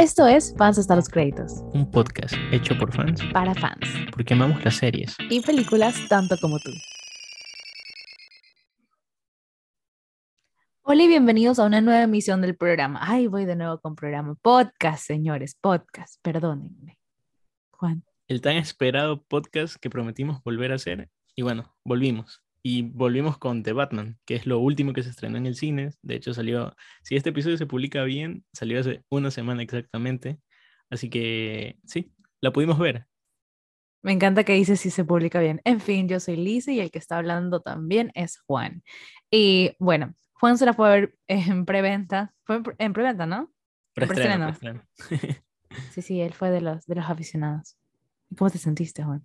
Esto es Fans hasta los créditos. Un podcast hecho por fans para fans. Porque amamos las series y películas tanto como tú. Hola y bienvenidos a una nueva emisión del programa. Ay, voy de nuevo con programa. Podcast, señores, podcast. Perdónenme. Juan. El tan esperado podcast que prometimos volver a hacer. Y bueno, volvimos. Y volvimos con The Batman, que es lo último que se estrenó en el cine. De hecho, salió, si este episodio se publica bien, salió hace una semana exactamente. Así que sí, la pudimos ver. Me encanta que dice si se publica bien. En fin, yo soy Lisa y el que está hablando también es Juan. Y bueno, Juan se la fue a ver en preventa. Fue en preventa, ¿no? Preestreno, sí, sí, él fue de los, de los aficionados. ¿Cómo te sentiste, Juan?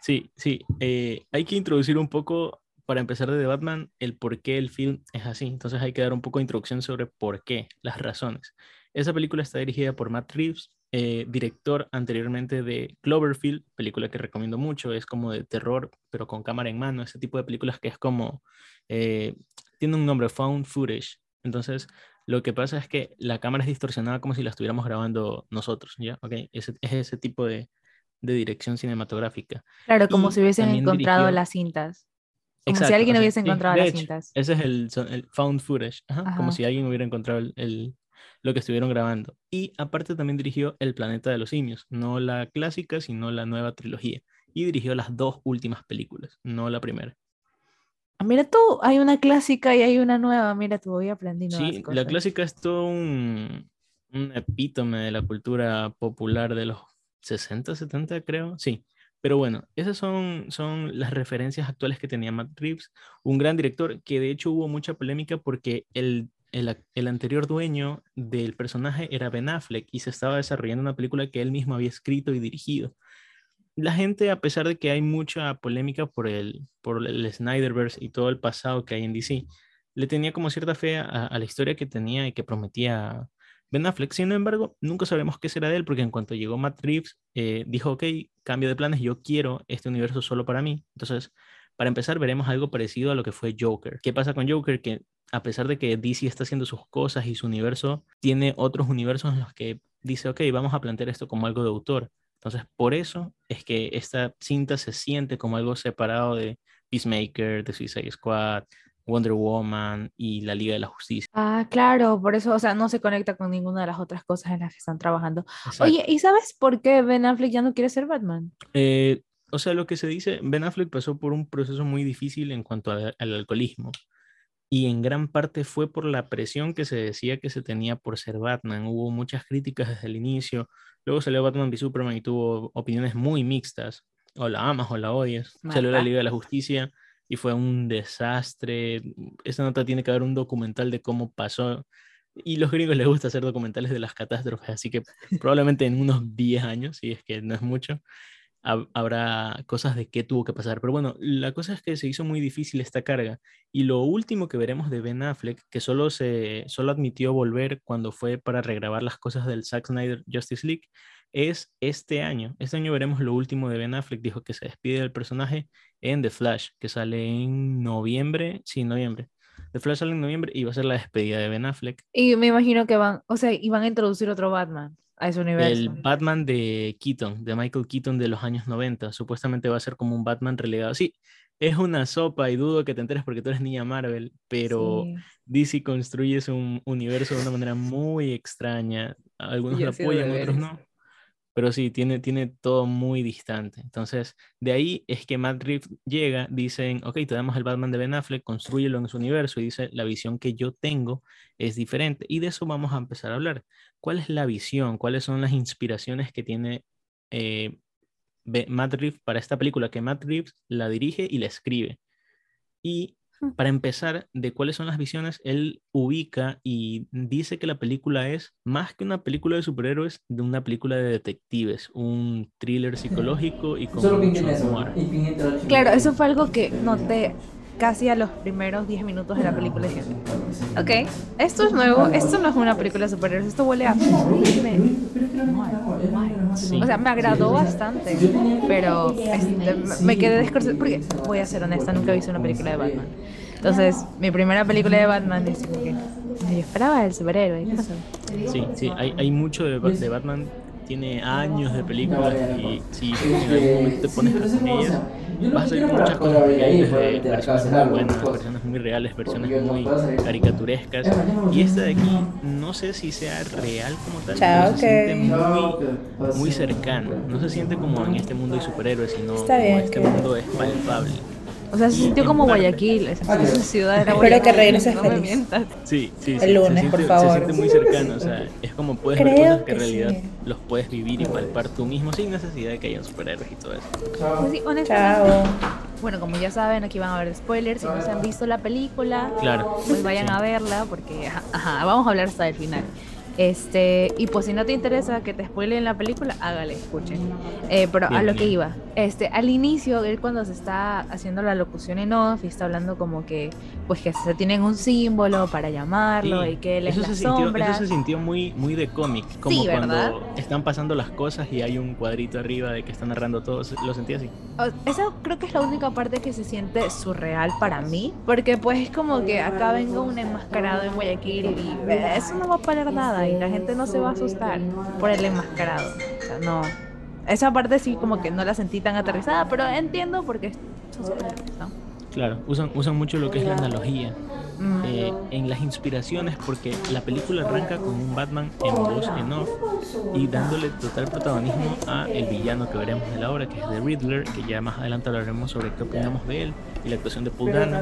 Sí, sí. Eh, hay que introducir un poco, para empezar de The Batman, el por qué el film es así. Entonces hay que dar un poco de introducción sobre por qué, las razones. Esa película está dirigida por Matt Reeves, eh, director anteriormente de Cloverfield, película que recomiendo mucho. Es como de terror, pero con cámara en mano. Ese tipo de películas que es como... Eh, tiene un nombre, found footage. Entonces, lo que pasa es que la cámara es distorsionada como si la estuviéramos grabando nosotros, ¿ya? Okay. es ese tipo de, de dirección cinematográfica. Claro, como si hubiesen encontrado las cintas. Como si alguien hubiese encontrado las cintas. Ese es el, found footage, como si alguien hubiera encontrado el, lo que estuvieron grabando. Y aparte también dirigió El planeta de los simios, no la clásica, sino la nueva trilogía. Y dirigió las dos últimas películas, no la primera. Ah, mira tú, hay una clásica y hay una nueva. Mira tú, voy aprendiendo. Sí, la clásica es todo un, un epítome de la cultura popular de los 60, 70 creo, sí. Pero bueno, esas son, son las referencias actuales que tenía Matt Reeves, un gran director que de hecho hubo mucha polémica porque el, el, el, anterior dueño del personaje era Ben Affleck y se estaba desarrollando una película que él mismo había escrito y dirigido. La gente, a pesar de que hay mucha polémica por el, por el Snyderverse y todo el pasado que hay en DC, le tenía como cierta fe a, a la historia que tenía y que prometía Ben Affleck, sin embargo, nunca sabemos qué será de él, porque en cuanto llegó Matt Reeves, eh, dijo, ok, cambio de planes, yo quiero este universo solo para mí. Entonces, para empezar, veremos algo parecido a lo que fue Joker. ¿Qué pasa con Joker? Que a pesar de que DC está haciendo sus cosas y su universo, tiene otros universos en los que dice, ok, vamos a plantear esto como algo de autor. Entonces, por eso es que esta cinta se siente como algo separado de Peacemaker, de Suicide Squad, Wonder Woman y la Liga de la Justicia. Ah, claro, por eso, o sea, no se conecta con ninguna de las otras cosas en las que están trabajando. Oye, ¿y sabes por qué Ben Affleck ya no quiere ser Batman? Eh, o sea, lo que se dice, Ben Affleck pasó por un proceso muy difícil en cuanto al alcoholismo. Y en gran parte fue por la presión que se decía que se tenía por ser Batman. Hubo muchas críticas desde el inicio. Luego salió Batman v Superman y tuvo opiniones muy mixtas. O la amas o la odias. Salió la Liga de la Justicia y fue un desastre. Esta nota tiene que haber un documental de cómo pasó. Y los gringos les gusta hacer documentales de las catástrofes, así que probablemente en unos 10 años, si es que no es mucho, habrá cosas de qué tuvo que pasar. Pero bueno, la cosa es que se hizo muy difícil esta carga. Y lo último que veremos de Ben Affleck, que solo, se, solo admitió volver cuando fue para regrabar las cosas del Zack Snyder Justice League, es este año. Este año veremos lo último de Ben Affleck. Dijo que se despide del personaje en The Flash, que sale en noviembre. Sí, noviembre. The Flash sale en noviembre y va a ser la despedida de Ben Affleck. Y me imagino que van, o sea, y van a introducir otro Batman a ese universo. El Batman de Keaton, de Michael Keaton de los años 90. Supuestamente va a ser como un Batman relegado. Sí, es una sopa y dudo que te enteres porque tú eres niña Marvel, pero DC construye un universo de una manera muy extraña. Algunos lo apoyan, otros no pero sí, tiene, tiene todo muy distante. Entonces, de ahí es que Matt Reeves llega, dicen, ok, te damos el Batman de Ben Affleck, construyelo en su universo, y dice, la visión que yo tengo es diferente. Y de eso vamos a empezar a hablar. ¿Cuál es la visión? ¿Cuáles son las inspiraciones que tiene eh, Matt Reeves para esta película? Que Matt Reeves la dirige y la escribe. Y para empezar, de cuáles son las visiones, él ubica y dice que la película es más que una película de superhéroes, de una película de detectives, un thriller psicológico y con mucho Claro, eso fue algo que noté casi a los primeros 10 minutos de la película. ok, esto es nuevo, esto no es una película de superhéroes, esto huele a... O sea, me agradó bastante, pero este, me quedé desconcertada, porque voy a ser honesta, nunca he visto una película de Batman. Entonces, mi primera película de Batman es que Yo esperaba el superhéroe. ¿qué pasó? Sí, sí, hay, hay mucho de, de Batman, tiene años de películas y si en algún momento te pones con ellas, vas a salir con muchas cosas porque hay desde versiones muy buenas, versiones muy reales, versiones muy caricaturescas. Y esta de aquí, no sé si sea real como tal, Chao, pero se siente muy, muy cercano. No se siente como en este mundo de superhéroes, sino como este mundo es palpable. O sea, se sintió como Guayaquil. Esa, esa ciudad era Espero que regreses no feliz. mientas. Sí, sí, El sí, lunes, se por siente, favor. Se siente muy cercano, o sea, es como puedes ver Creo cosas que que en realidad sí. los puedes vivir y palpar tú mismo sin necesidad de que hayan superhéroes y todo eso. Pues sí, honestamente. Chao. Bueno, como ya saben, aquí van a haber spoilers. Si no se han visto la película, Claro. pues vayan Sí. a verla porque, ajá, vamos a hablar hasta el final. Este, y pues si no te interesa que te spoilen la película, hágale, escuchen. Eh, pero a Bien, lo que iba, este, al inicio, él cuando se está haciendo la locución en off y está hablando como que, pues que se tienen un símbolo para llamarlo Sí, y que él es eso, la se sintió, sombra. eso se sintió muy, muy de cómic, como Sí, cuando ¿verdad? están pasando las cosas y hay un cuadrito arriba de que están narrando todo, lo sentí así. Esa creo que es la única parte que se siente surreal para mí, porque pues es como que acá venga un enmascarado en Guayaquil y eso no va a parar nada y la gente no se va a asustar por el enmascarado. O sea, no. Esa parte sí como que no la sentí tan aterrizada, pero entiendo porque son superhéroes, ¿no? Claro, usan, usan mucho lo que es la analogía Mm. eh, en las inspiraciones porque la película arranca con un Batman en voz en off y dándole total protagonismo a el villano que veremos de la obra, que es The Riddler, que ya más adelante hablaremos sobre qué opinamos de él y la actuación de Paul Dano.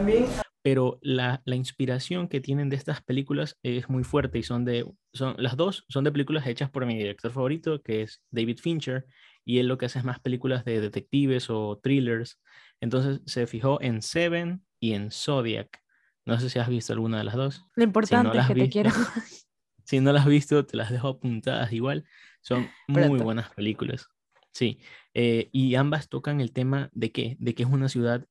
Pero la, la inspiración que tienen de estas películas es muy fuerte y son de, son, las dos son de películas hechas por mi director favorito, que es David Fincher, y él lo que hace es más películas de detectives o thrillers. Entonces se fijó en Seven y en Zodiac. No sé si has visto alguna de las dos. Lo importante las es que te visto, quiero. Si no las has visto, te las dejo apuntadas igual. Son muy Pronto. buenas películas. Sí. eh, y ambas tocan el tema de qué? De que es una ciudad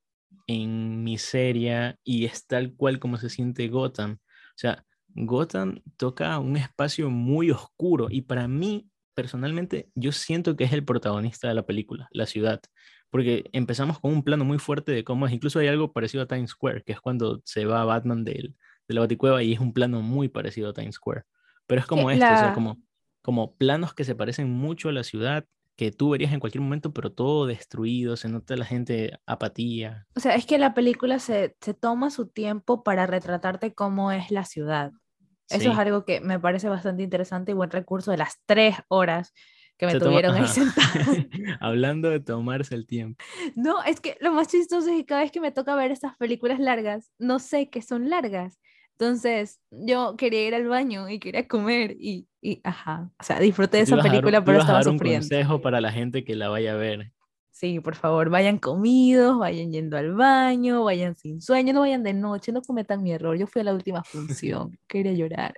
en miseria y es tal cual como se siente Gotham. O sea, Gotham toca un espacio muy oscuro y para mí, personalmente, yo siento que es el protagonista de la película, la ciudad. Porque empezamos con un plano muy fuerte de cómo es, incluso hay algo parecido a Times Square, que es cuando se va Batman del, de la Baticueva y es un plano muy parecido a Times Square. Pero es como este, o sea, la- como, como planos que se parecen mucho a la ciudad, que tú verías en cualquier momento, pero todo destruido, se nota la gente apatía. O sea, es que la película se, se toma su tiempo para retratarte cómo es la ciudad. Eso Sí. es algo que me parece bastante interesante y buen recurso de las tres horas que me Se toma- tuvieron ahí ajá. sentada. Hablando de tomarse el tiempo. No, es que lo más chistoso es que cada vez que me toca ver estas películas largas, no sé que son largas. Entonces, yo quería ir al baño y quería comer y, y ajá, o sea, disfruté de esa dar un- película, tú pero estaba dar un sufriendo. consejo para la gente que la vaya a ver. Sí, por favor, vayan comidos, vayan yendo al baño, vayan sin sueño, no vayan de noche, no cometan mi error. Yo fui a la última función, quería llorar.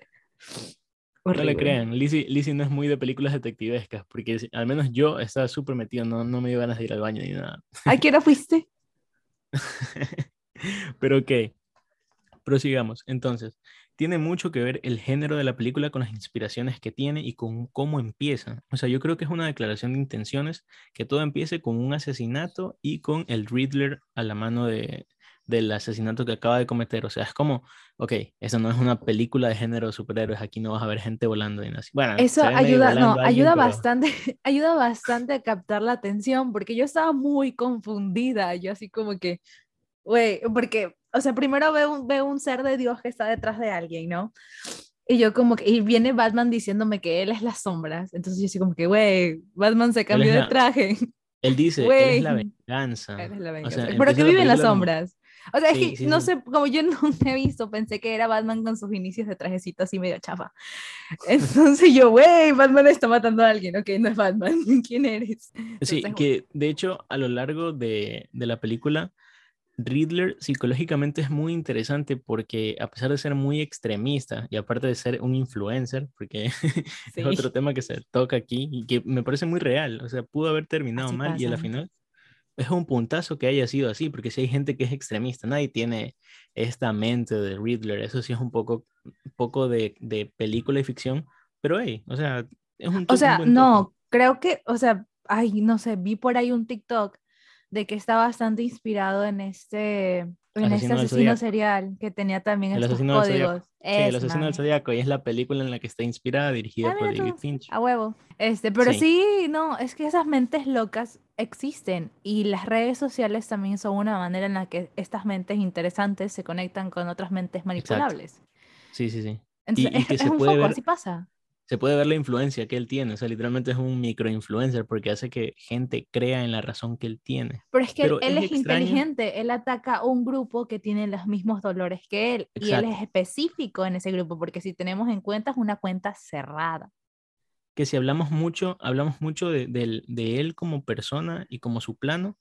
No le crean, Lizzie, Lizzie no es muy de películas detectivescas, porque al menos yo estaba súper metido, no, no me dio ganas de ir al baño ni nada. ¿A qué hora fuiste? Pero ok, prosigamos. Entonces, tiene mucho que ver el género de la película con las inspiraciones que tiene y con cómo empieza. O sea, yo creo que es una declaración de intenciones que todo empiece con un asesinato y con el Riddler a la mano de, del asesinato que acaba de cometer. O sea, es como, ok, eso no es una película de género de superhéroes, aquí no vas a ver gente volando y así. Bueno, Eso ayuda, no, alguien, ayuda pero- bastante, ayuda bastante a captar la atención, porque yo estaba muy confundida, yo así como que, güey, porque, o sea, primero veo un, veo un ser de Dios que está detrás de alguien, ¿no? Y yo como que, y viene Batman diciéndome que él es las sombras, entonces yo así como que, güey, Batman se cambió de traje, Él dice, él Güey. es la venganza. Él es la O venganza. sea, pero que vive en las sombras. O sea, es Sí, que sí, no sí. sé, como yo no he visto, pensé que era Batman con sus inicios de trajecito así medio chafa. Entonces yo, güey, Batman está matando a alguien, ok, no es Batman, ¿quién eres? Sí, Entonces, que de hecho a lo largo de, de la película, Riddler psicológicamente es muy interesante porque a pesar de ser muy extremista y aparte de ser un influencer, porque Sí. es otro tema que se toca aquí y que me parece muy real, o sea, pudo haber terminado Así mal y a la final es un puntazo que haya sido así, porque si hay gente que es extremista, nadie tiene esta mente de Riddler, eso sí es un poco, poco de, de película y ficción, pero hey, o sea, es un O un sea, toque. no, creo que, o sea, ay, no sé, vi por ahí un TikTok de que está bastante inspirado en este, En este asesino serial que tenía también el estos códigos. Sí, el asesino del zodiaco y es la película en la que está inspirada, dirigida ah, por David Finch. A huevo. Este, pero sí. no, es que esas mentes locas existen y las redes sociales también son una manera en la que estas mentes interesantes se conectan con otras mentes manipulables. Sí, sí, sí. y, que se puede ver... así pasa se puede ver la influencia que él tiene. O sea, literalmente es un microinfluencer porque hace que gente crea en la razón que él tiene. Pero es que él, es, inteligente. Él ataca a un grupo que tiene los mismos dolores que él. Y él es específico en ese grupo porque si tenemos en cuenta es una cuenta cerrada. Que si hablamos mucho, hablamos mucho de, de él como persona y como su plano,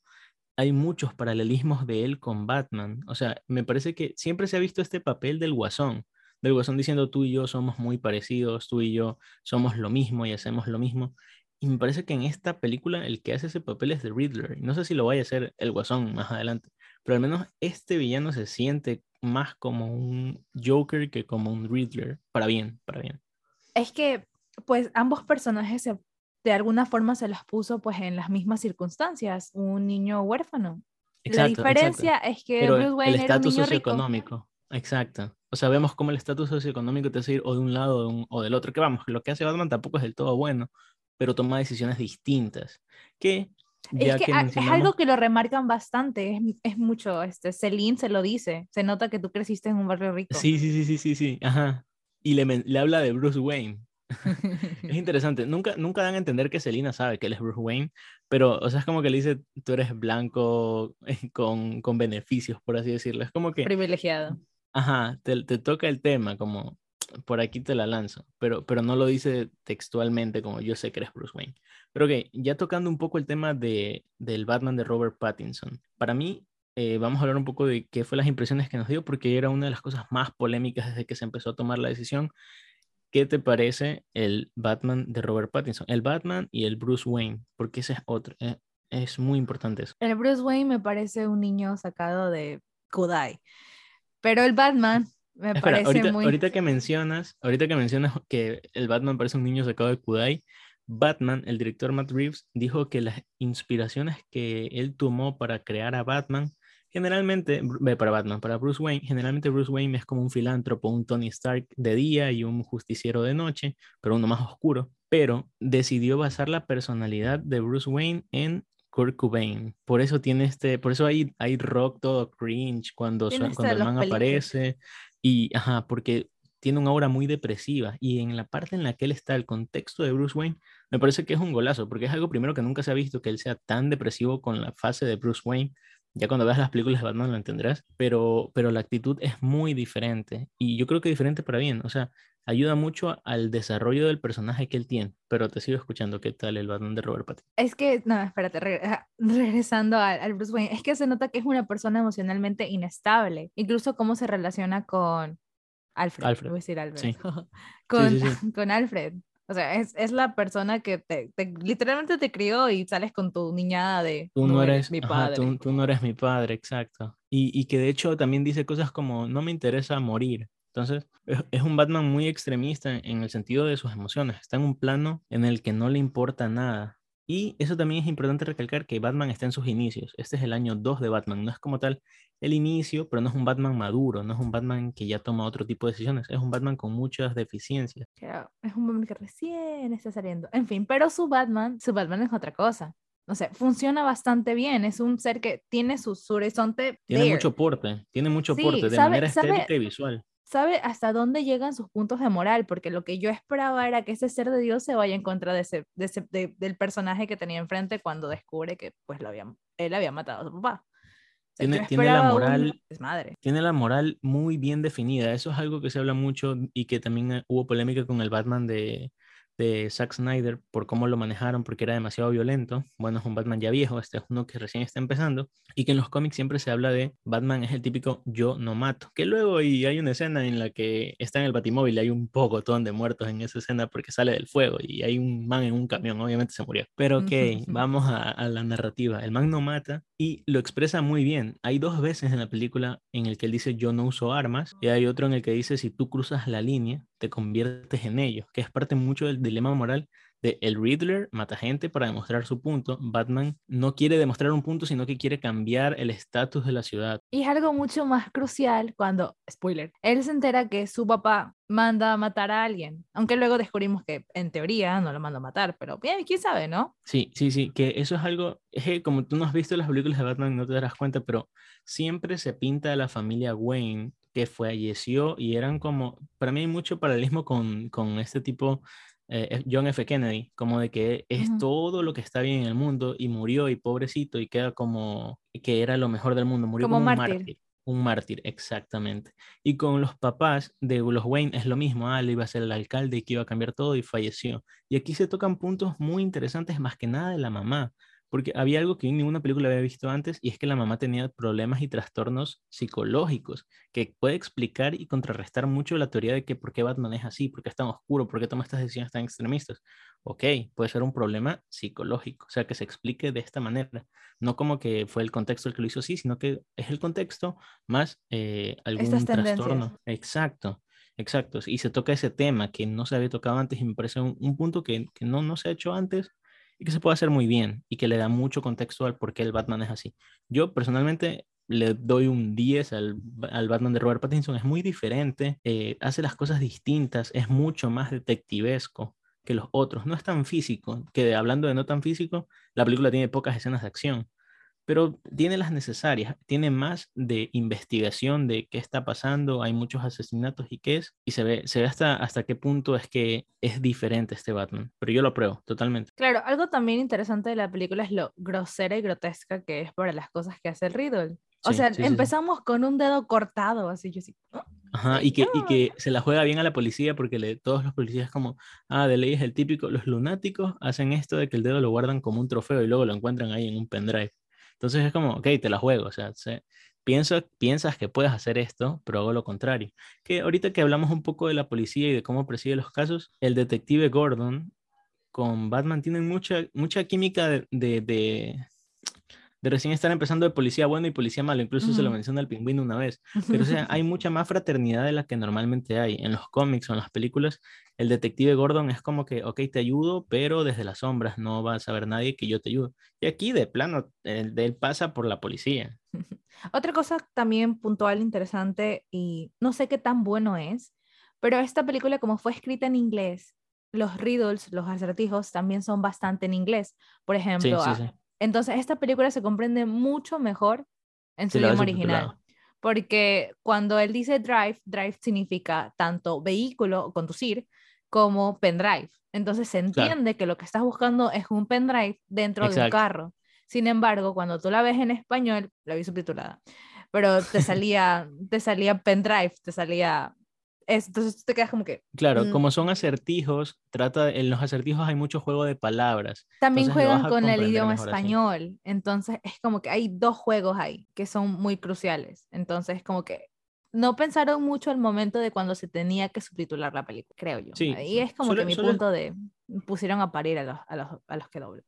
hay muchos paralelismos de él con Batman. O sea, me parece que siempre se ha visto este papel del guasón del Guasón diciendo tú y yo somos muy parecidos, tú y yo somos lo mismo y hacemos lo mismo. Y me parece que en esta película el que hace ese papel es The Riddler. No sé si lo vaya a hacer el Guasón más adelante, pero al menos este villano se siente más como un Joker que como un Riddler. Para bien, para bien. Es que, pues, ambos personajes de alguna forma se los puso pues en las mismas circunstancias, un niño huérfano. la diferencia es que Bruce Wayne el estatus socioeconómico. Exacto. O sea, vemos cómo el estatus socioeconómico te hace ir o de un lado o, del otro. Que vamos, lo que hace Batman tampoco es del todo bueno, pero toma decisiones distintas. Que es, que, es algo que lo remarcan bastante, es, es, mucho, este, Celine se lo dice, se nota que tú creciste en un barrio rico. Sí, sí, sí, sí, sí, sí, ajá. Y le, le habla de Bruce Wayne. es interesante, nunca, nunca dan a entender que Selina sabe que él es Bruce Wayne, pero, o sea, es como que le dice, tú eres blanco con, con beneficios, por así decirlo. Es como que... Privilegiado. Ajá, te, toca el tema, como por aquí te la lanzo, pero, pero no lo dice textualmente como yo sé que eres Bruce Wayne. Pero ok, ya tocando un poco el tema de, del Batman de Robert Pattinson. Para mí, eh, vamos a hablar un poco de qué fue las impresiones que nos dio, porque era una de las cosas más polémicas desde que se empezó a tomar la decisión. ¿Qué te parece el Batman de Robert Pattinson? El Batman y el Bruce Wayne, porque ese es otro. Eh, es muy importante eso. El Bruce Wayne me parece un niño sacado de Kudai. Pero el Batman me parece ahorita, muy... Ahorita que mencionas, ahorita que mencionas que el Batman parece un niño sacado de Kudai, Batman, el director Matt Reeves, dijo que las inspiraciones que él tomó para crear a Batman, generalmente, para Batman, para Bruce Wayne, generalmente Bruce Wayne es como un filántropo, un Tony Stark de día y un justiciero de noche, pero uno más oscuro. Pero decidió basar la personalidad de Bruce Wayne en Kurt Cobain. Por eso tiene este, por eso hay, hay rock todo cringe cuando, cuando el man aparece. Y, ajá, porque tiene una aura muy depresiva. Y en la parte en la que él está, el contexto de Bruce Wayne, me parece que es un golazo, porque es algo primero que nunca se ha visto que él sea tan depresivo con la fase de Bruce Wayne. Ya cuando veas las películas de Batman lo entenderás, pero, pero la actitud es muy diferente. Y yo creo que diferente para bien. O sea, ayuda mucho al desarrollo del personaje que él tiene. Pero te sigo escuchando, ¿qué tal el Batman de Robert Pattinson? Es que, no, espérate, regresando al, Bruce Wayne, es que se nota que es una persona emocionalmente inestable, incluso cómo se relaciona con Alfred, Alfred. Voy a decir Alfred. con, con Alfred. O sea, es, es la persona que te, literalmente te crió y sales con tu niñada de tú no eres mi padre. tú, tú, no eres mi padre, exacto. Y, y que de hecho también dice cosas como, no me interesa morir. Entonces, es un Batman muy extremista en el sentido de sus emociones. Está en un plano en el que no le importa nada. Y eso también es importante recalcar que Batman está en sus inicios. Este es el año 2 de Batman. No es como tal el inicio, pero no es un Batman maduro, no es un Batman que ya toma otro tipo de decisiones. Es un Batman con muchas deficiencias. es un Batman que recién está saliendo. En fin, pero su Batman, su Batman es otra cosa no sé, funciona bastante bien. Es un ser que tiene su, horizonte. Tiene mucho porte, tiene mucho porte de manera estética y visual sabe hasta dónde llegan sus puntos de moral, porque lo que yo esperaba era que ese ser de Dios se vaya en contra de ese, del personaje que tenía enfrente cuando descubre que pues lo había, él había matado a su papá. tiene, tiene, la moral, tiene la moral muy bien definida. Eso es algo que se habla mucho y que también eh, hubo polémica con el Batman de, de Zack Snyder por cómo lo manejaron, porque era demasiado violento. Bueno, es un Batman ya viejo, este es uno que recién está empezando, y que en los cómics siempre se habla de Batman es el típico yo no mato. Que luego y hay una escena en la que está en el batimóvil y hay un pocotón de muertos en esa escena porque sale del fuego y hay un man en un camión, obviamente se murió. Pero ok, vamos a, a la narrativa. El man no mata y lo expresa muy bien. Hay dos veces en la película en el que él dice yo no uso armas y hay otro en el que dice si tú cruzas la línea te conviertes en ellos, que es parte mucho del dilema moral de el Riddler mata gente para demostrar su punto. Batman no quiere demostrar un punto, sino que quiere cambiar el estatus de la ciudad. Y es algo mucho más crucial cuando, spoiler, él se entera que su papá manda a matar a alguien, aunque luego descubrimos que en teoría no lo manda a matar, pero bien, quién sabe, ¿no? Sí, sí, sí, que eso es algo, es que como tú no has visto las películas de Batman no te darás cuenta, pero siempre se pinta a la familia Wayne que falleció y eran como, para mí hay mucho paralelismo con, con este tipo eh, John F. Kennedy, como de que es todo lo que está bien en el mundo y murió y pobrecito y queda como que era lo mejor del mundo, murió como, un mártir. Un mártir, exactamente. Y con los papás de los Wayne es lo mismo, ah, le iba a ser el alcalde y que iba a cambiar todo y falleció. Y aquí se tocan puntos muy interesantes, más que nada de la mamá, porque había algo que en ninguna película había visto antes y es que la mamá tenía problemas y trastornos psicológicos que puede explicar y contrarrestar mucho la teoría de que por qué Batman es así, por qué es tan oscuro, por qué toma estas decisiones tan extremistas. Ok, puede ser un problema psicológico, o sea, que se explique de esta manera, no como que fue el contexto el que lo hizo así, sino que es el contexto más eh, algún trastorno. Exacto. Exacto, y se toca ese tema que no se había tocado antes y me parece un, punto que, que no, no se ha hecho antes y que se puede hacer muy bien y que le da mucho contexto al por qué el Batman es así. Yo personalmente le doy un 10 al, al Batman de Robert Pattinson, es muy diferente, eh, hace las cosas distintas, es mucho más detectivesco que los otros, no es tan físico, que hablando de no tan físico, la película tiene pocas escenas de acción, pero tiene las necesarias, tiene más de investigación de qué está pasando, hay muchos asesinatos y qué es, y se ve, se ve hasta, hasta qué punto es que es diferente este Batman, pero yo lo apruebo totalmente. Claro, algo también interesante de la película es lo grosera y grotesca que es para las cosas que hace el Riddle. O sea, empezamos con un dedo cortado, así yo sí. Ajá, y que, y que se la juega bien a la policía porque le, todos los policías como, ah, de ley es el típico, los lunáticos hacen esto de que el dedo lo guardan como un trofeo y luego lo encuentran ahí en un pendrive. Entonces es como, ok, te la juego, o sea, pienso, piensas que puedes hacer esto, pero hago lo contrario. Que ahorita que hablamos un poco de la policía y de cómo preside los casos, el detective Gordon con Batman tienen mucha, mucha química de, de recién estar empezando de policía bueno y policía malo, incluso se lo menciona el pingüino una vez, pero o sea, hay mucha más fraternidad de la que normalmente hay en los cómics o en las películas. El detective Gordon es como que, ok, te ayudo, pero desde las sombras no va a saber nadie que yo te ayudo. Y aquí de plano, él, él pasa por la policía. Otra cosa también puntual, interesante, y no sé qué tan bueno es, pero esta película como fue escrita en inglés, los riddles, los acertijos también son bastante en inglés. Por ejemplo, sí, sí, entonces, esta película se comprende mucho mejor en su idioma original. Porque cuando él dice drive, drive significa tanto vehículo o conducir como pendrive. Entonces se entiende que lo que estás buscando es un pendrive dentro de un carro. Sin embargo, cuando tú la ves en español, la vi subtitulada, pero te salía, te salía pendrive, te salía entonces tú te quedas como que... Claro, mm". como son acertijos, trata, en los acertijos hay mucho juego de palabras. También juegan con el idioma español, entonces es como que hay dos juegos ahí que son muy cruciales, entonces es como que no pensaron mucho al momento de cuando se tenía que subtitular la película, creo yo. Sí, Ahí es como que mi punto de pusieron a parir a los, a los, a los que doblan.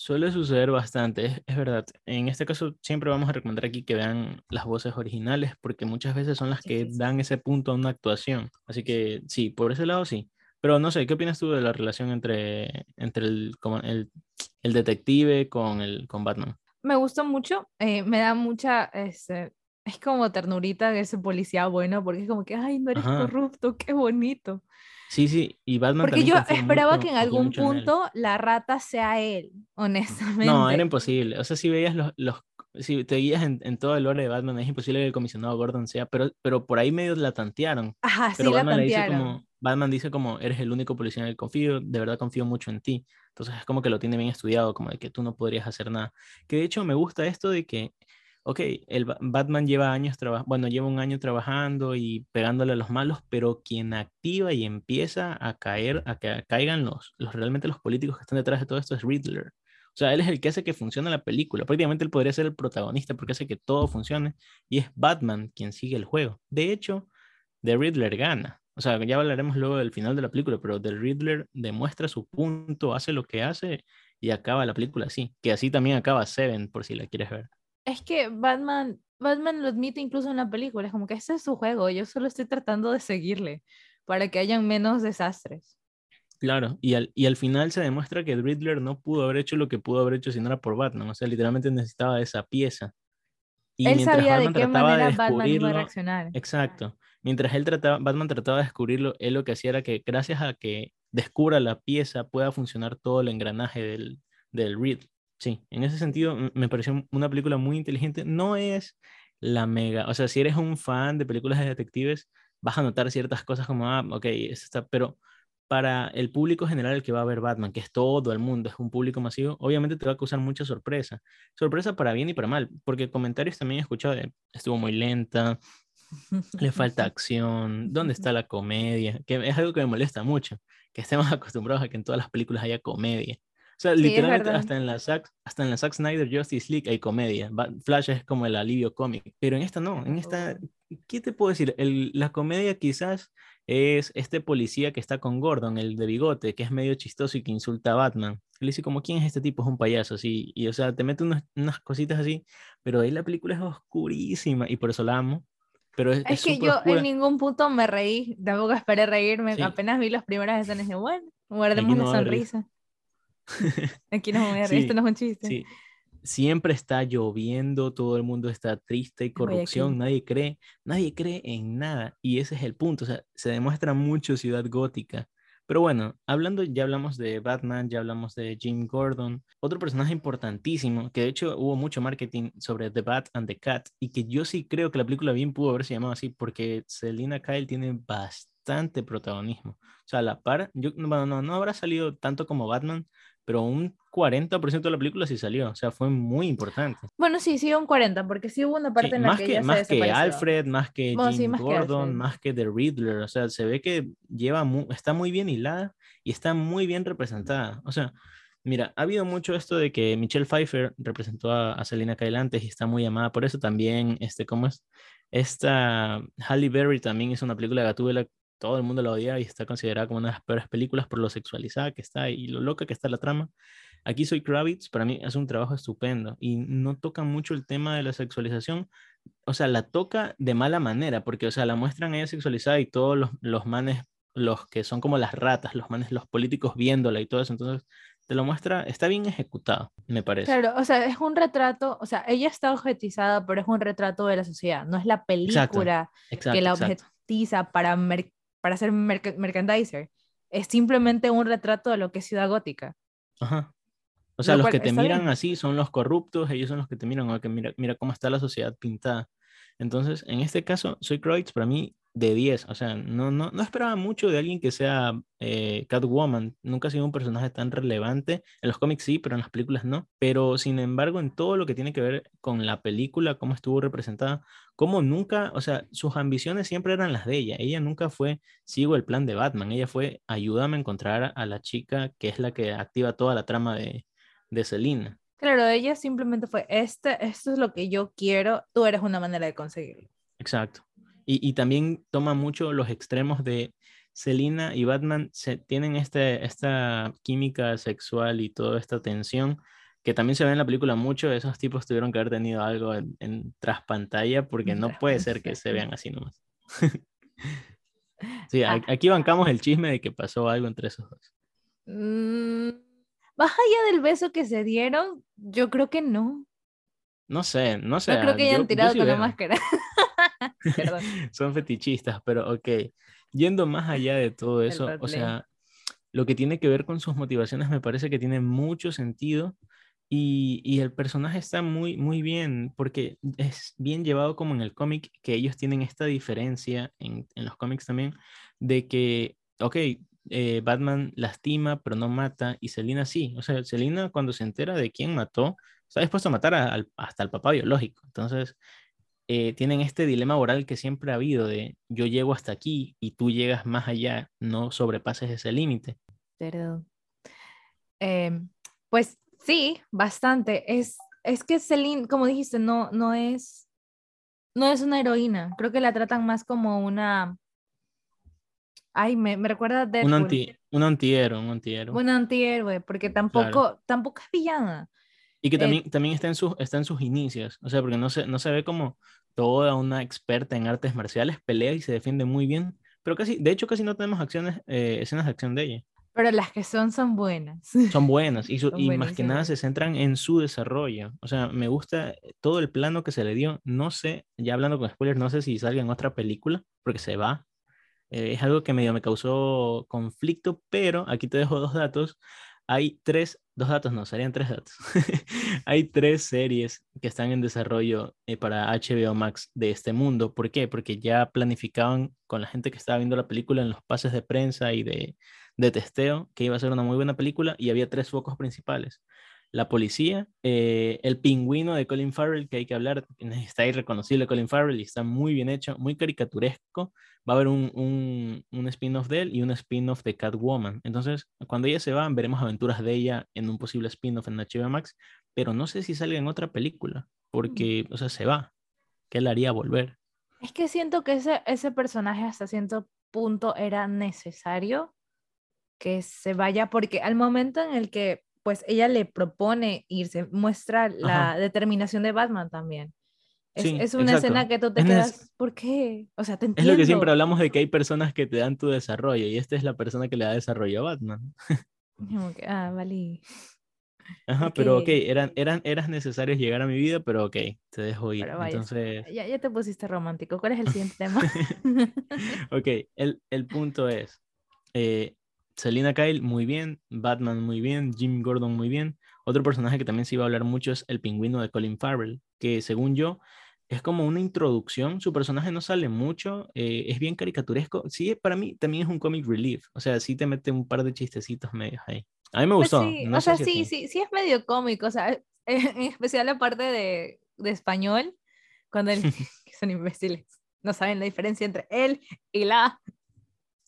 Suele suceder bastante, es, verdad. En este caso siempre vamos a recomendar aquí que vean las voces originales porque muchas veces son las que dan ese punto a una actuación. Así que sí, por ese lado sí. Pero no sé, ¿qué opinas tú de la relación entre, entre el, el, el detective con, el, con Batman? Me gustó mucho, eh, me da mucha, este, es como ternurita de ese policía bueno porque es como que, ay, no eres corrupto, qué bonito. Sí, sí, y Batman Porque yo esperaba que en algún punto la rata sea él, honestamente. No, era imposible. O sea, si veías los, los si te guías en, en, todo el lore de Batman, es imposible que el comisionado Gordon sea, pero, pero por ahí medio la tantearon. Ajá, pero sí, Batman la tantearon. Le dice como, Batman dice como, eres el único policía en el que confío, de verdad confío mucho en ti. Entonces es como que lo tiene bien estudiado, como de que tú no podrías hacer nada. Que de hecho me gusta esto de que ok, el Batman lleva años trabajando, bueno, lleva un año trabajando y pegándole a los malos, pero quien activa y empieza a caer, a que caigan los, los realmente los políticos que están detrás de todo esto es Riddler. O sea, él es el que hace que funcione la película. Prácticamente él podría ser el protagonista porque hace que todo funcione y es Batman quien sigue el juego. De hecho, The Riddler gana. O sea, ya hablaremos luego del final de la película, pero The Riddler demuestra su punto, hace lo que hace y acaba la película así. Que así también acaba Seven, por si la quieres ver es que Batman, Batman lo admite incluso en la película, es como que ese es su juego, yo solo estoy tratando de seguirle para que hayan menos desastres. Claro, y al, y al final se demuestra que Riddler no pudo haber hecho lo que pudo haber hecho si no era por Batman. O sea, literalmente necesitaba esa pieza. Y él sabía de qué manera Batman iba a reaccionar. Exacto. Mientras él trataba, Batman trataba de descubrirlo, él lo que hacía era que gracias a que descubra la pieza pueda funcionar todo el engranaje del, del Reed. Sí, en ese sentido me pareció una película muy inteligente. No es la mega, o sea, si eres un fan de películas de detectives, vas a notar ciertas cosas como, ah, ok, está, pero para el público general el que va a ver Batman, que es todo el mundo, es un público masivo, obviamente te va a causar mucha sorpresa. Sorpresa para bien y para mal, porque comentarios también he escuchado de, estuvo muy lenta, le falta acción, ¿dónde está la comedia? Que es algo que me molesta mucho, que estemos acostumbrados a que en todas las películas haya comedia. O sea, literalmente hasta en, la Zack, hasta en la Zack Snyder Justice League hay comedia. Flash es como el alivio cómico. Pero en esta no. En esta, ¿qué te puedo decir? El, la comedia quizás es este policía que está con Gordon, el de bigote, que es medio chistoso y que insulta a Batman. Le dice como, ¿quién es este tipo? Es un payaso, así. Y, o sea, te mete unas, unas cositas así, pero ahí la película es oscurísima y por eso la amo. Pero es, es, que yo en ningún punto me reí, tampoco esperé reírme. Apenas vi las primeras escenas dije, bueno, guardemos la sonrisa. Aquí no me esto no es un chiste. Sí siempre está lloviendo, todo el mundo está triste y corrupción, nadie cree, nadie cree en nada y ese es el punto, o sea, se demuestra mucho ciudad gótica. Pero bueno, hablando, ya hablamos de Batman, ya hablamos de Jim Gordon, otro personaje importantísimo, que de hecho hubo mucho marketing sobre The Bat and the Cat, y que yo sí creo que la película bien pudo haberse llamado así, porque Selina Kyle tiene bastante protagonismo. O sea, la par, yo, bueno, no, no habrá salido tanto como Batman, pero un 40% de la película sí salió, o sea, fue muy importante. Bueno, sí, sí, un 40, porque sí hubo una parte en la que, que Más que Alfred, más que Jim Gordon, más que The Riddler, o sea, se ve que lleva está muy bien hilada y está muy bien representada. O sea, mira, ha habido mucho esto de que Michelle Pfeiffer representó a, a Selena Kyle antes y está muy amada por eso también, este, ¿cómo es? Esta Halle Berry también es una película de Gatúbela todo el mundo la odia y está considerada como una de las peores películas por lo sexualizada que está y lo loca que está la trama. Aquí Soy Kravitz, para mí es un trabajo estupendo y no toca mucho el tema de la sexualización, o sea, la toca de mala manera, porque, o sea, la muestran ella sexualizada y todos los, los manes, los que son como las ratas, los manes, los políticos viéndola y todo eso, entonces te lo muestra, está bien ejecutado, me parece. Claro, o sea, es un retrato, o sea, ella está objetizada, pero es un retrato de la sociedad, no es la película que la objetiza para para ser merchandiser. Es simplemente un retrato de lo que es Ciudad Gótica. Ajá. O sea, los que te miran así son los corruptos, ellos son los que te miran, que mira, mira cómo está la sociedad pintada. Entonces, en este caso, Soy Kreutz para mí de 10. O sea, no, no, no esperaba mucho de alguien que sea eh, Catwoman. Nunca ha sido un personaje tan relevante. En los cómics sí, pero en las películas no. Pero sin embargo, en todo lo que tiene que ver con la película, cómo estuvo representada, cómo nunca, o sea, sus ambiciones siempre eran las de ella. Ella nunca fue, sigo el plan de Batman. Ella fue, ayúdame a encontrar a la chica que es la que activa toda la trama de, de Selina. Claro, ella simplemente fue, este, esto es lo que yo quiero, tú eres una manera de conseguirlo. Exacto. Y, también toma mucho los extremos de Selina y Batman, se, tienen este, esta química sexual y toda esta tensión que también se ve en la película mucho, esos tipos tuvieron que haber tenido algo en, en tras pantalla porque no puede ser que se vean así nomás. sí, ah. aquí bancamos el chisme de que pasó algo entre esos dos. Mm, más allá del beso que se dieron, yo creo que no. No sé, no sé. No creo que hayan tirado con la máscara. Son fetichistas, pero ok. Yendo más allá de todo eso, o sea, lo que tiene que ver con sus motivaciones me parece que tiene mucho sentido y, y, el personaje está muy, muy bien porque es bien llevado como en el cómic, que ellos tienen esta diferencia en, en los cómics también, de que, ok, eh, Batman lastima pero no mata y Selina sí. O sea, Selina cuando se entera de quién mató, está dispuesto a matar hasta el papá biológico. Entonces, eh, tienen este dilema moral que siempre ha habido de yo llego hasta aquí y tú llegas más allá, no sobrepases ese límite. Perdón. Em, pues sí, bastante. Es, es que Celine, como dijiste, no, no es no es una heroína. Creo que la tratan más como una. Ay, me, me recuerda de. Un, anti, un antihéroe, un antihéroe. Un antihéroe, porque tampoco, tampoco es villana. Y que eh, también, también está, en sus, está en sus inicios, o sea, porque no se, no se ve como toda una experta en artes marciales, pelea y se defiende muy bien, pero casi, de hecho casi no tenemos acciones, eh, escenas de acción de ella. Pero las que son son buenas. Son buenas y, su- Son y más que nada se centran en su desarrollo. O sea, me gusta todo el plano que se le dio. No sé, ya hablando con spoilers, no sé si salga en otra película, porque se va. Eh, es algo que medio me causó conflicto, pero aquí te dejo dos datos. Hay tres, dos datos no, serían tres datos. Hay tres series que están en desarrollo eh, para HBO Max de este mundo. ¿Por qué? Porque ya planificaban con la gente que estaba viendo la película en los pases de prensa y de, de testeo que iba a ser una muy buena película y había tres focos principales. La policía, eh, el pingüino de Colin Farrell, que hay que hablar, está irreconocible Colin Farrell y está muy bien hecho, muy caricaturesco. Va a haber un, un, un spin-off de él y un spin-off de Catwoman. Entonces, cuando ella se va, veremos aventuras de ella en un posible spin-off en HBO Max, pero no sé si salga en otra película, porque, o sea, se va. ¿Qué le haría volver? Es que siento que ese, ese personaje hasta cierto punto era necesario que se vaya, porque al momento en el que pues ella le propone irse, muestra la determinación de Batman también. Es, Sí, es una exacto. escena que tú te Es quedas, ¿por qué? O sea, te Es entiendo. lo que siempre hablamos de que hay personas que te dan tu desarrollo y esta es la persona que le da desarrollo a Batman. Como que, ah, vale. Ajá, pero Ok. eran, eran, eras necesarios llegar a mi vida, pero ok, te dejo ir. Vaya, Entonces, Ya, ya te pusiste romántico. ¿Cuál es el siguiente tema? ok, el, el punto es, eh, Selina Kyle muy bien, Batman muy bien, Jim Gordon muy bien. Otro personaje que también se iba a hablar mucho es el pingüino de Colin Farrell, que según yo es como una introducción, su personaje no sale mucho, eh, es bien caricaturesco. Sí, para mí también es un comic relief, o sea, sí te mete un par de chistecitos medios ahí. A mí me Pues gustó. sí, no o sea, si sí, sí, sí es medio cómico, o sea, en especial la parte de, de español, cuando él, que son imbéciles, no saben la diferencia entre él y la.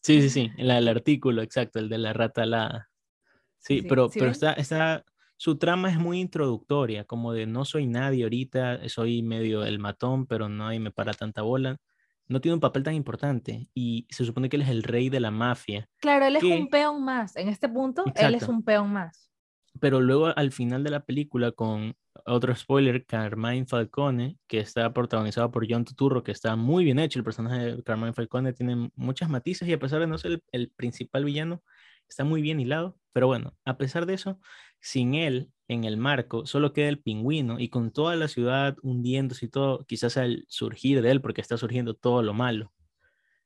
Sí, sí, sí, el, el artículo, exacto, el de la rata alada. Sí, Sí, pero, ¿sí pero está, está, su trama es muy introductoria, como de no soy nadie ahorita, soy medio el matón, pero nadie me para tanta bola. No tiene un papel tan importante y se supone que él es el rey de la mafia, Claro, él es un peón más, en este punto, él es un peón más. pero luego al final de la película con otro spoiler, Carmine Falcone, que está protagonizado por John Turturro, que está muy bien hecho, el personaje de Carmine Falcone tiene muchas matices y a pesar de no ser el, el principal villano, está muy bien hilado, pero bueno, a pesar de eso, sin él en el marco, solo queda el pingüino y con toda la ciudad hundiéndose y todo, quizás al surgir de él, porque está surgiendo todo lo malo.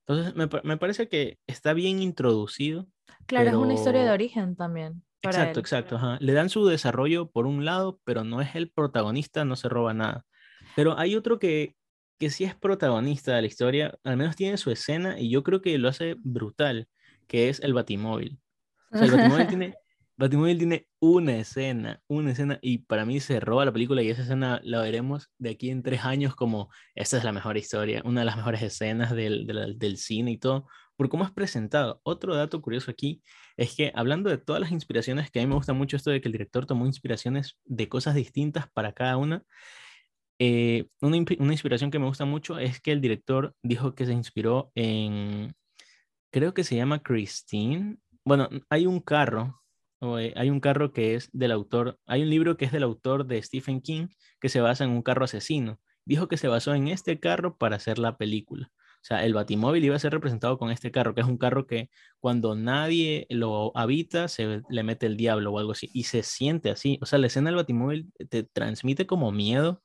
Entonces, me, me parece que está bien introducido. Claro, es una historia de pero- origen también. Para Exacto, él. exacto. ajá. Le dan su desarrollo por un lado, pero no es el protagonista, no se roba nada. Pero hay otro que, que sí es protagonista de la historia, al menos tiene su escena y yo creo que lo hace brutal, que es el Batimóvil. O sea, el Batimóvil tiene, Batimóvil tiene una escena, una escena, y para mí se roba la película y esa escena la veremos de aquí en tres años como esta es la mejor historia, una de las mejores escenas del, del, del cine y todo, por cómo es presentado. Otro dato curioso aquí es que hablando de todas las inspiraciones, que a mí me gusta mucho esto de que el director tomó inspiraciones de cosas distintas para cada una, eh, una, una inspiración que me gusta mucho es que el director dijo que se inspiró en, creo que se llama Christine. Bueno, hay un carro, eh, hay un carro que es del autor, hay un libro que es del autor de Stephen King que se basa en un carro asesino. Dijo que se basó en este carro para hacer la película. O sea, el Batimóvil iba a ser representado con este carro, que es un carro que cuando nadie lo habita, se le mete el diablo o algo así. Y se siente así. O sea, la escena del Batimóvil te transmite como miedo.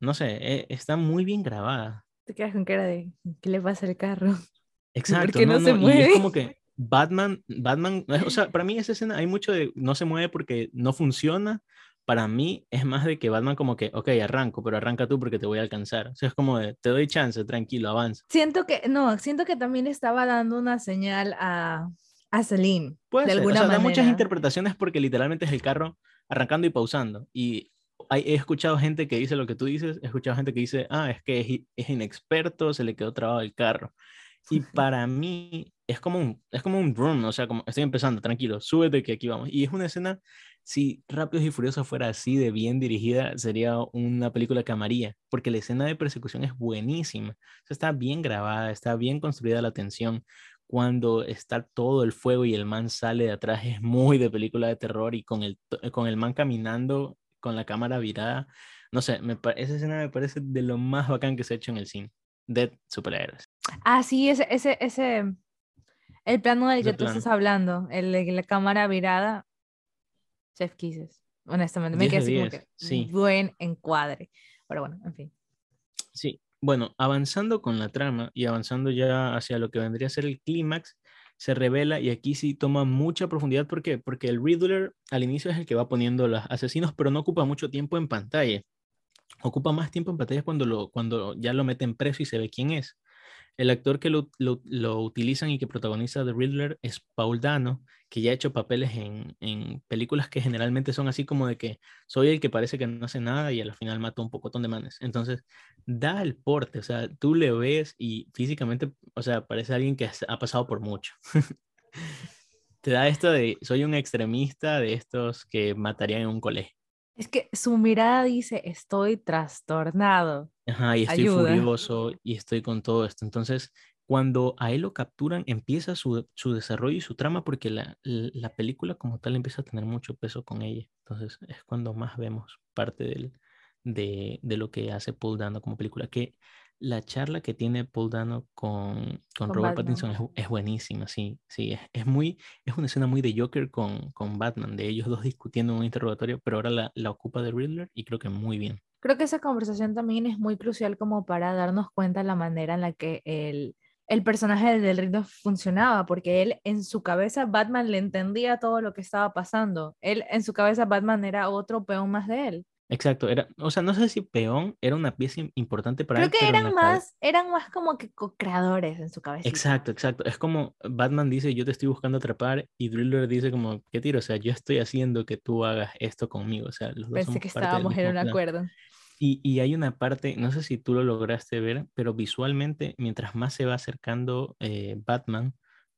No sé, eh, está muy bien grabada. Te quedas con cara de, ¿qué le pasa al carro? Exacto. qué no se Y es mueve? como que Batman, Batman, o sea, para mí esa escena hay mucho de no se mueve porque no funciona. Para mí es más de que Batman como que, ok, arranco, pero arranca tú porque te voy a alcanzar. O sea, es como de, te doy chance, tranquilo, avanza. Siento que, no, siento que también estaba dando una señal a, a Celine. Puede de ser, alguna o sea, da muchas manera. interpretaciones porque literalmente es el carro arrancando y pausando. Y he escuchado gente que dice lo que tú dices, he escuchado gente que dice, ah, es que es, es inexperto, se le quedó trabado el carro. Y para mí es como un, es como un room, o sea, como estoy empezando, tranquilo, súbete que aquí vamos. Y es una escena, si Rápidos y Furiosos fuera así de bien dirigida, sería una película que amaría, porque la escena de persecución es buenísima. Está bien grabada, está bien construida la tensión. Cuando está todo el fuego y el man sale de atrás, es muy de película de terror y con el, con el man caminando con la cámara virada. No sé, me, esa escena me parece de lo más bacán que se ha hecho en el cine. De superhéroes. Ah, sí, ese, ese, ese, El plano del Ese que tú estás hablando, el de la cámara virada, Chef Kisses. Honestamente, me 10 quedé así como 10, que sí. buen encuadre. Pero bueno, en fin. Sí, bueno, avanzando con la trama y avanzando ya hacia lo que vendría a ser el clímax, se revela y aquí sí toma mucha profundidad. ¿Por qué? Porque el Riddler al inicio es el que va poniendo los asesinos, pero no ocupa mucho tiempo en pantalla. Ocupa más tiempo en pantalla cuando, lo, cuando ya lo meten preso y se ve quién es. El actor que lo, lo, utilizan y que protagoniza The Riddler es Paul Dano, que ya ha hecho papeles en, en, películas que generalmente son así como de que soy el que parece que no hace nada y al final mata un pocotón de manes. Entonces, da el porte, o sea, tú le ves y físicamente, o sea, parece alguien que ha pasado por mucho. Te da esto de soy un extremista de estos que matarían en un colegio. Es que su mirada dice, estoy trastornado. Ajá, y estoy Ayuda. furioso y estoy con todo esto. Entonces, cuando a él lo capturan, empieza su, su desarrollo y su trama porque la, la, película como tal empieza a tener mucho peso con ella. Entonces, es cuando más vemos parte del, de, de, lo que hace Paul Dano como película. Que la charla que tiene Paul Dano con, con, con Robert Batman. Pattinson es, es, buenísima, sí, sí, es, es, muy, es una escena muy de Joker con, con Batman, de ellos dos discutiendo en un interrogatorio, pero ahora la, la ocupa de Riddler y creo que muy bien. Creo que esa conversación también es muy crucial como para darnos cuenta la manera en la que el, el personaje del Riddler funcionaba, porque él en su cabeza Batman le entendía todo lo que estaba pasando. Él en su cabeza Batman era otro peón más de él. Exacto, era, o sea, no sé si peón era una pieza importante para Creo él. que eran más, eran más como que co-creadores en su cabeza. Exacto, exacto. Es como Batman dice, yo te estoy buscando atrapar, y Driller dice como, ¿qué tiro? O sea, yo estoy haciendo que tú hagas esto conmigo. O sea, los dos Pensé somos que parte estábamos en un plan. acuerdo. Y, y hay una parte, no sé si tú lo lograste ver, pero visualmente, mientras más se va acercando eh, Batman,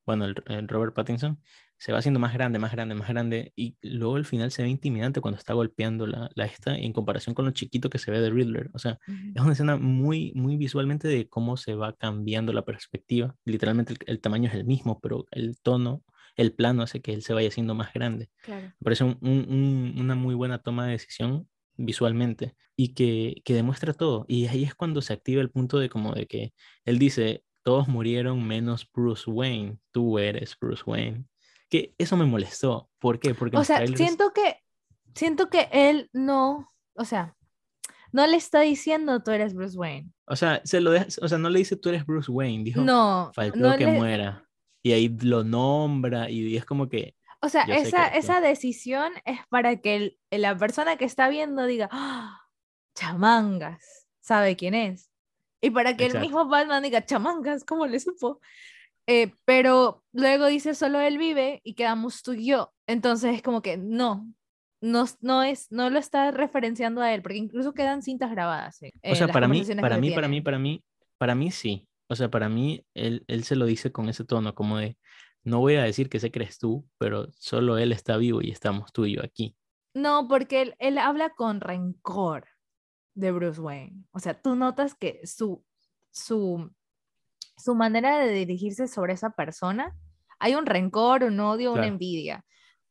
bueno, el, el Robert Pattinson, se va haciendo más grande, más grande, más grande, y luego al final se ve intimidante cuando está golpeando la, la esta en comparación con lo chiquito que se ve de Riddler. O sea, Ujú. es una escena muy, muy visualmente de cómo se va cambiando la perspectiva. Literalmente el, el tamaño es el mismo, pero el tono, el plano hace que él se vaya haciendo más grande. Claro. Me parece un- un- una muy buena toma de decisión visualmente y que, que demuestra todo. Y ahí es cuando se activa el punto de como de que él dice, todos murieron menos Bruce Wayne, tú eres Bruce Wayne. Que eso me molestó. ¿Por qué? Porque O sea, trailers- siento que, siento que él no, o sea, no le está diciendo tú eres Bruce Wayne. o sea, se lo deja- o sea, no le dice tú eres Bruce Wayne, dijo, No, faltó no que le- muera. Y ahí lo nombra y es como que, o sea, esa, que- esa decisión es para que el- la persona que está viendo diga, "Ah, chamangas, sabe quién es. Y para que el Exacto. mismo Batman diga, chamangas, ¿cómo le supo? Eh, pero luego dice, solo él vive y quedamos tú y yo. Entonces es como que no, no, no es, no lo está referenciando a él, porque incluso quedan cintas grabadas. eh, o sea, para mí, para mí, para mí, para mí, para mí sí. O sea, para mí, él, él se lo dice con ese tono, como de, no voy a decir que que eres tú, pero solo él está vivo y estamos tú y yo aquí. No, porque él, él habla con rencor de Bruce Wayne. O sea, tú notas que su, su, su manera de dirigirse sobre esa persona, hay un rencor, un odio, una envidia.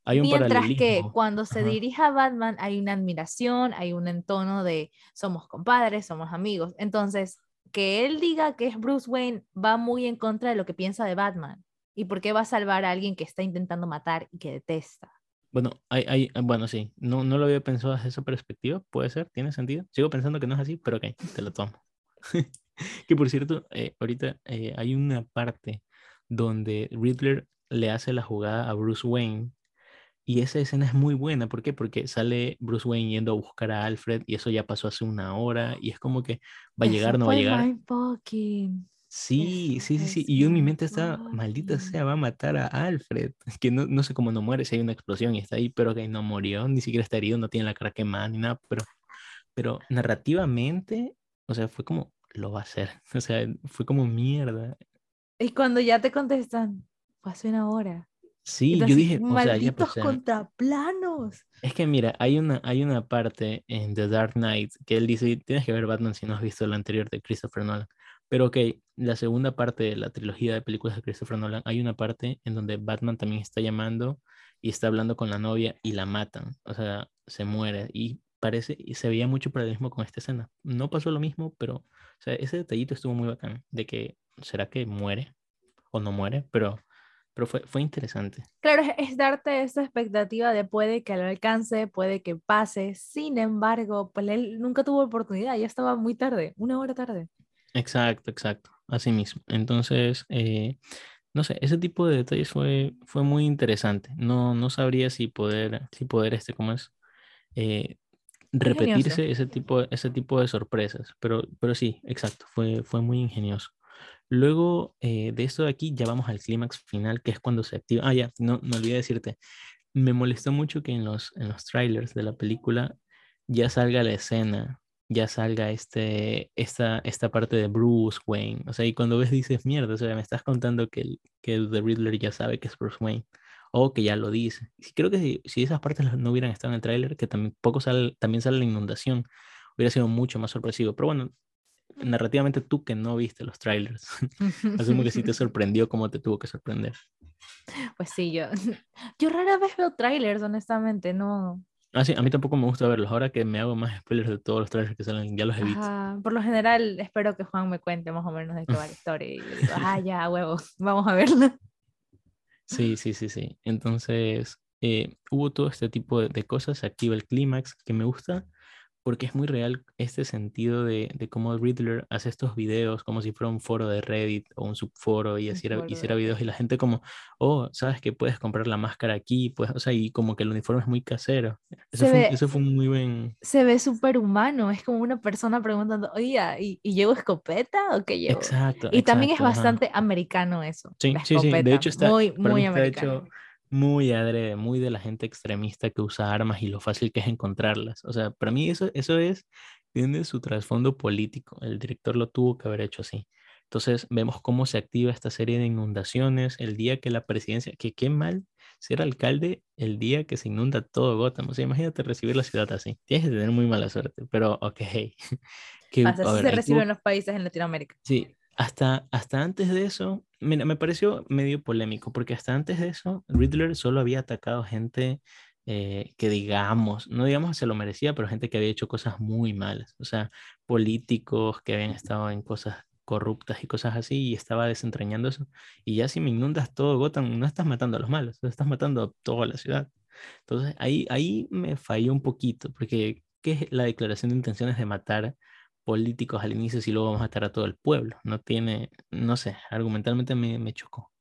Hay un Mientras que cuando se Ajá. dirige a Batman hay una admiración, hay un entono de somos compadres, somos amigos. Entonces, que él diga que es Bruce Wayne va muy en contra de lo que piensa de Batman. ¿Y por qué va a salvar a alguien que está intentando matar y que detesta? Bueno, hay, hay, bueno, sí, no, no lo había pensado desde esa perspectiva, puede ser, tiene sentido. Sigo pensando que no es así, pero ok, te lo tomo. que por cierto, eh, ahorita eh, hay una parte donde Riddler le hace la jugada a Bruce Wayne y esa escena es muy buena. ¿Por qué? Porque sale Bruce Wayne yendo a buscar a Alfred y eso ya pasó hace una hora y es como que va a llegar, Eso no va a llegar. Sí, sí, sí, sí. Y yo en mi mente estaba, maldita sea, va a matar a Alfred. Que no, no sé cómo no muere si hay una explosión y está ahí, pero que no murió, ni siquiera está herido, no tiene la cara quemada ni nada. Pero, pero narrativamente, o sea, fue como, lo va a hacer. O sea, fue como mierda. Y cuando ya te contestan, hace una hora. Sí, tú yo dije, o sea, ya contraplanos. Es que mira, hay una, hay una parte en The Dark Knight que él dice, tienes que ver Batman si no has visto la anterior de Christopher Nolan. Pero ok, la segunda parte de la trilogía de películas de Christopher Nolan, hay una parte en donde Batman también está llamando y está hablando con la novia y la matan. O sea, se muere. Y parece, y se veía mucho paralelismo con esta escena. No pasó lo mismo, pero, o sea, ese detallito estuvo muy bacán, de que, ¿será que muere? O no muere, pero pero fue, fue interesante. Claro, es, darte esa expectativa de puede que lo alcance, puede que pase. Sin embargo, pues él nunca tuvo oportunidad, ya estaba muy tarde, una hora tarde. Exacto, exacto, así mismo. Entonces, eh, no sé, ese tipo de detalles fue, fue muy interesante. No, no sabría si poder, si poder, este, ¿cómo es? Eh, repetirse ese tipo, ese tipo de sorpresas, pero, pero sí, exacto, fue, fue muy ingenioso. Luego eh, de esto de aquí ya vamos al clímax final, que es cuando se activa. Ah, ya, no, me olvidé decirte, me molestó mucho que en los, en los trailers de la película ya salga la escena, ya salga este, esta, esta parte de Bruce Wayne. O sea, y cuando ves dices, mierda, o sea, me estás contando que el, que The Riddler ya sabe que es Bruce Wayne o que ya lo dice. Creo que si, esas partes no hubieran estado en el tráiler, que tampoco sale, también sale la inundación, hubiera sido mucho más sorpresivo. Pero bueno, narrativamente tú que no viste los trailers, asumo que sí te sorprendió como te tuvo que sorprender. Pues sí, yo, yo rara vez veo trailers, honestamente, no. Ah, sí, a mí tampoco me gusta verlos. Ahora que me hago más spoilers de todos los trailers que salen, ya los he visto. por lo general, espero que Juan me cuente más o menos de qué va la historia. Y digo, ah, ya, huevos, vamos a verla. Sí, sí, sí, sí. Entonces, eh, hubo todo este tipo de, de cosas, se activa el clímax que me gusta porque es muy real este sentido de, de, cómo Riddler hace estos videos como si fuera un foro de Reddit o un subforo y hiciera, hiciera videos y la gente como, oh, sabes que puedes comprar la máscara aquí, pues, o sea, y como que el uniforme es muy casero. Eso, fue, eso fue, muy buen... Se ve súper humano, es como una persona preguntando, oye, ¿y, ¿y, llevo escopeta o qué llevo? Exacto. Y también es bastante americano eso. Sí, sí, sí, de hecho está muy, muy americano muy adrede, muy de la gente extremista que usa armas y lo fácil que es encontrarlas. O sea, para mí eso, eso es, tiene su trasfondo político. El director lo tuvo que haber hecho así. Entonces vemos cómo se activa esta serie de inundaciones el día que la presidencia, que qué mal ser alcalde el día que se inunda todo Gotham. O sea, imagínate recibir la ciudad así. Tienes que tener muy mala suerte, pero ok. que, Pasa, así se recibe en los países en Latinoamérica. Sí, hasta, hasta antes de eso, mira, me pareció medio polémico, porque hasta antes de eso, Riddler solo había atacado gente eh, que digamos, no digamos se lo merecía, pero gente que había hecho cosas muy malas, o sea, políticos que habían estado en cosas corruptas y cosas así, y estaba desentrañando eso. Y ya si me inundas todo Gotham, no estás matando a los malos, estás matando a toda la ciudad. Entonces ahí, ahí me falló un poquito, porque ¿qué es la declaración de intenciones de matar políticos al inicio si luego vamos a matar a todo el pueblo. No tiene, no sé, argumentalmente me, me chocó.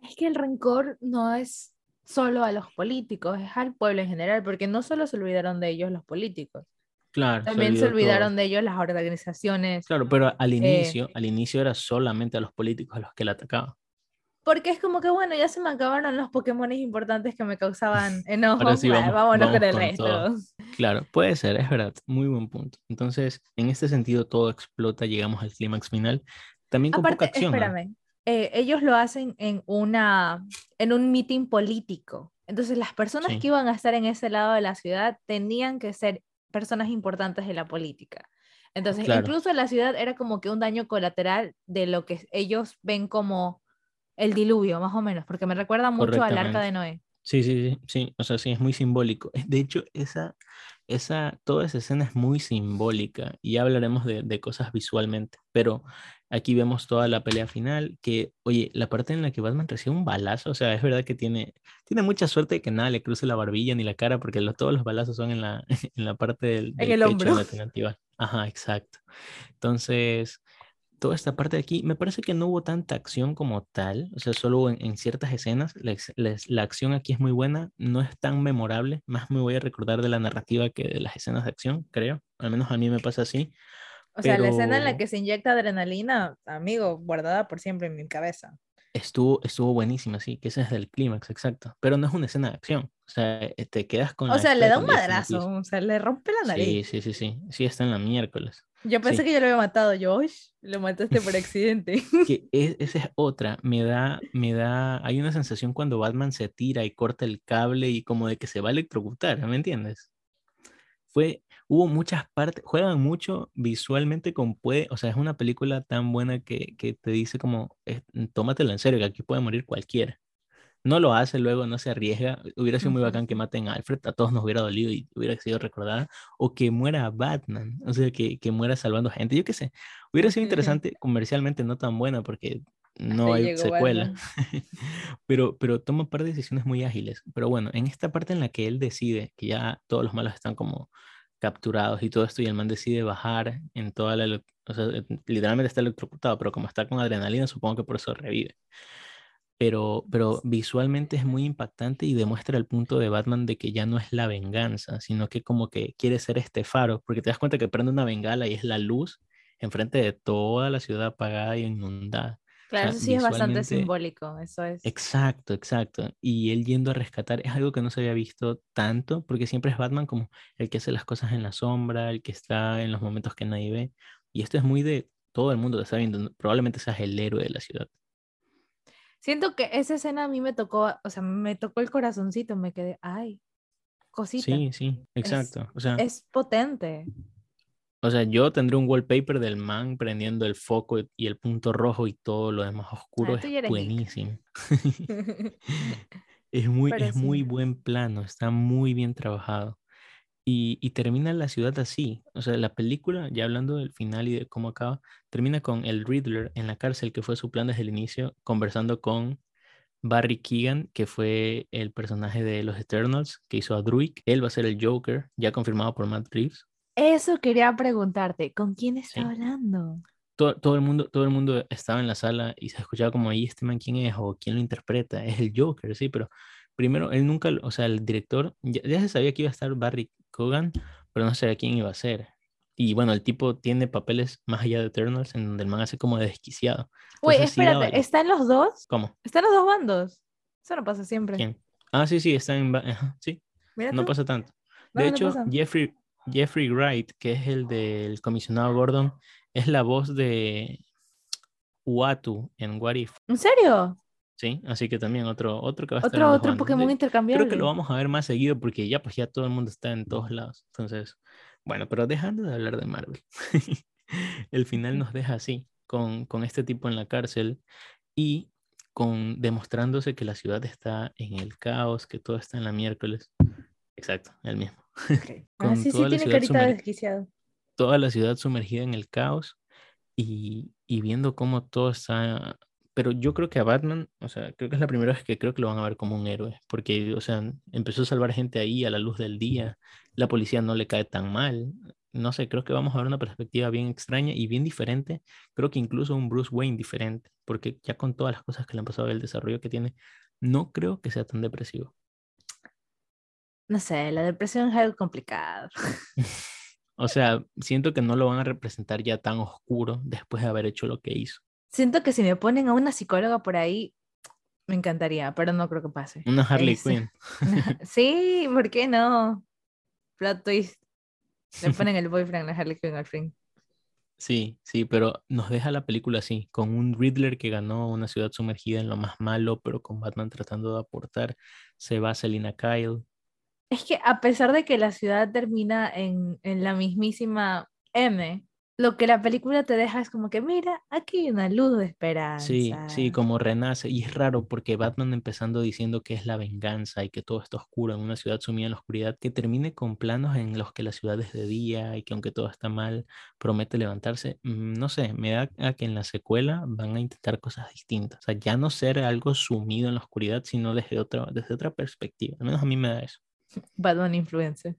Es que el rencor no es solo a los políticos, es al pueblo en general, porque no solo se olvidaron de ellos los políticos. Claro, También se, olvidaron de ellos las organizaciones. Claro, pero al eh, inicio, al inicio era solamente a los políticos a los que le atacaban. Porque es como que, bueno, ya se me acabaron los Pokémon importantes que me causaban enojo. vámonos con el resto. Claro, puede ser, es verdad. Muy buen punto. Entonces, en este sentido, todo explota, llegamos al clímax final. También con poca acción. Espérame. Eh, ellos lo hacen en, una, en un meeting político. Entonces, las personas que iban a estar en ese lado de la ciudad tenían que ser personas importantes de la política. Entonces, incluso la ciudad era como que un daño colateral de lo que ellos ven como el diluvio, más o menos, porque me recuerda mucho al arca de Noé. Sí, sí, sí, sí, o sea, sí, es muy simbólico. De hecho, esa, esa, toda esa escena es muy simbólica y ya hablaremos de, de, cosas visualmente, pero aquí vemos toda la pelea final, que, oye, la parte en la que Batman recibe un balazo, o sea, es verdad que tiene, tiene mucha suerte de que nada le cruce la barbilla ni la cara, porque todos los balazos son en la, en la parte del, en el hombro. Ajá, exacto. Entonces, toda esta parte de aquí, me parece que no hubo tanta acción como tal, o sea, solo en, ciertas escenas, la, acción aquí es muy buena, no es tan memorable, más me voy a recordar de la narrativa que de las escenas de acción, creo, al menos a mí me pasa así. O sea, la escena en la que se inyecta adrenalina, amigo, guardada por siempre en mi cabeza. Estuvo, estuvo buenísima, sí, que ese es del clímax, exacto, pero no es una escena de acción, o sea, eh, te quedas con... O sea, le da un madrazo, o sea, le rompe la nariz. Sí, sí, sí, sí, sí, está en la miércoles. Yo pensé que yo lo había matado, Josh. Lo mataste por accidente. que esa es otra. Me da, me da. Hay una sensación cuando Batman se tira y corta el cable y como de que se va a electrocutar, ¿me entiendes? Fue. Hubo muchas partes, juegan mucho visualmente con puede, o sea, es una película tan buena que, que te dice como, tómatelo en serio, que aquí puede morir cualquiera no lo hace luego, no se arriesga. Hubiera sido muy bacán que maten a Alfred, a todos nos hubiera dolido y hubiera sido recordada. O que muera Batman, o sea, que, que muera salvando gente, yo qué sé. Hubiera sido interesante, comercialmente no tan buena, porque no hay secuela. Pero, pero toma un par de decisiones muy ágiles. Pero bueno, en esta parte en la que él decide que ya todos los malos están como capturados y todo esto, y el man decide bajar en toda la... O sea, literalmente está electrocutado, pero como está con adrenalina, supongo que por eso revive. Pero, pero visualmente es muy impactante y demuestra el punto de Batman de que ya no es la venganza, sino que como que quiere ser este faro, porque te das cuenta que prende una bengala y es la luz enfrente de toda la ciudad apagada y inundada. Claro, sea, eso sí es bastante simbólico, eso es. Exacto, exacto. Y él yendo a rescatar es algo que no se había visto tanto, porque siempre es Batman como el que hace las cosas en la sombra, el que está en los momentos que nadie ve. Y esto es muy de todo el mundo te está viendo. Probablemente seas el héroe de la ciudad. Siento que esa escena a mí me tocó, o sea, me tocó el corazoncito, me quedé, ay, cosita. Sí, sí, exacto. O sea, Es potente. o sea, yo tendré un wallpaper del man prendiendo el foco y el punto rojo y todo lo demás oscuro. ya es buenísimo. Es muy, Pero es sí. muy buen plano, está muy bien trabajado. Y, y termina la ciudad así. O sea, la película, ya hablando del final y de cómo acaba, termina con el Riddler en la cárcel, que fue su plan desde el inicio, conversando con Barry Keegan, que fue el personaje de los Eternals, que hizo a Druid. Él va a ser el Joker, ya confirmado por Matt Reeves. Eso quería preguntarte, ¿con quién está Sí. hablando? Todo, todo el mundo, todo el mundo estaba en la sala y se escuchaba como ahí este man quién es o quién lo interpreta. Es el Joker, sí, pero primero él nunca, o sea, el director ya, ya se sabía que iba a estar Barry Cogan, pero no sabía quién iba a ser. Y bueno, el tipo tiene papeles más allá de Eternals en donde el man hace como de desquiciado. Güey, Entonces, sí espérate, el- ¿están los dos? ¿Cómo? ¿Están los dos bandos? Eso no pasa siempre. ¿Quién? Ah, sí, sí, está en... ajá, sí, Mira no tú. pasa tanto. De no hecho. Jeffrey, Jeffrey Wright, que es el del comisionado Gordon, es la voz de Uatu en What If. ¿En serio? Sí, así que también otro, otro que va a estar Otro, otro. Pokémon intercambiable. Creo que lo vamos a ver más seguido porque ya pues ya todo el mundo está en todos lados. Entonces, bueno, pero dejando de hablar de Marvel, el final nos deja así, con, con este tipo en la cárcel y con demostrándose que la ciudad está en el caos, que todo está en la miércoles. Exacto, el mismo. Ok. Ah, con sí, sí, toda la tiene carita de desquiciado. Toda la ciudad sumergida en el caos y, y viendo cómo todo está... Pero yo creo que a Batman, o sea, creo que es la primera vez que creo que lo van a ver como un héroe, porque, o sea, empezó a salvar gente ahí a la luz del día, la policía no le cae tan mal, no sé, creo que vamos a ver una perspectiva bien extraña y bien diferente, creo que incluso un Bruce Wayne diferente, porque ya con todas las cosas que le han pasado, el desarrollo que tiene, no creo que sea tan depresivo. No sé, la depresión es algo complicado. O sea, siento que no lo van a representar ya tan oscuro después de haber hecho lo que hizo. Siento que si me ponen a una psicóloga por ahí, me encantaría, pero no creo que pase. Una Harley Eso. Quinn. Sí, ¿por qué no? Plot twist. Le ponen el boyfriend a Harley Quinn al fin. Sí, sí, pero nos deja la película así, con un Riddler que ganó una ciudad sumergida en lo más malo, pero con Batman tratando de aportar. Se va Selina Kyle. Es que a pesar de que la ciudad termina en, en la mismísima M, lo que la película te deja es como que, mira, aquí hay una luz de esperanza. Sí, sí, como renace. Y es raro porque Batman empezando diciendo que es la venganza y que todo está oscuro en una ciudad sumida en la oscuridad, que termine con planos en los que la ciudad es de día y que aunque todo está mal, promete levantarse. Mm, No sé, me da a que en la secuela van a intentar cosas distintas. O sea, ya no ser algo sumido en la oscuridad, sino desde otra, desde otra perspectiva. Al menos a mí me da eso. Batman influencer.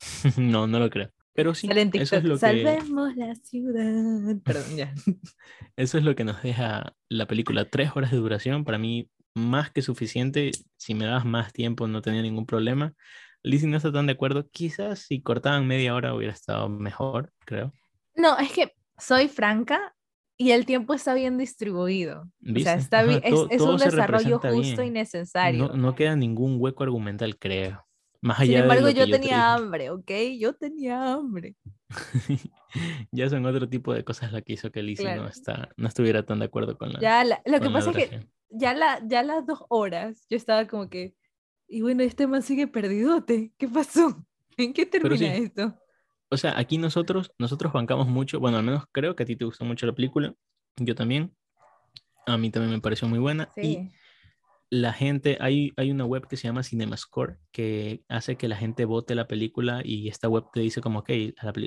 no, no lo creo. Pero sí, eso es lo que... Salvemos la ciudad. Perdón, ya. Eso es lo que nos deja la película. Tres horas de duración, para mí más que suficiente. Si me das más tiempo no tenía ningún problema. Lizzie no está tan de acuerdo. Quizás si cortaban media hora hubiera estado mejor, creo. No, es que soy franca y el tiempo está bien distribuido. O sea, está Ajá, es, todo- es todo un desarrollo justo y necesario. No, no queda ningún hueco argumental, creo. Más Sin allá embargo, de yo te tenía hambre, ¿ok? Yo tenía hambre. ya son otro tipo de cosas la que hizo que Lizzie no, Claro. está, no estuviera tan de acuerdo con la, Ya, la- lo que pasa es que ya, la, ya las dos horas yo estaba como que, y bueno, este man sigue perdidote. ¿Qué pasó? ¿En qué termina sí. esto? O sea, aquí nosotros, nosotros bancamos mucho, bueno, al menos creo que a ti te gustó mucho la película, yo también, a mí también me pareció muy buena y Sí. La gente, hay, hay una web que se llama CinemaScore que hace que la gente vote la película y esta web te dice como, ok,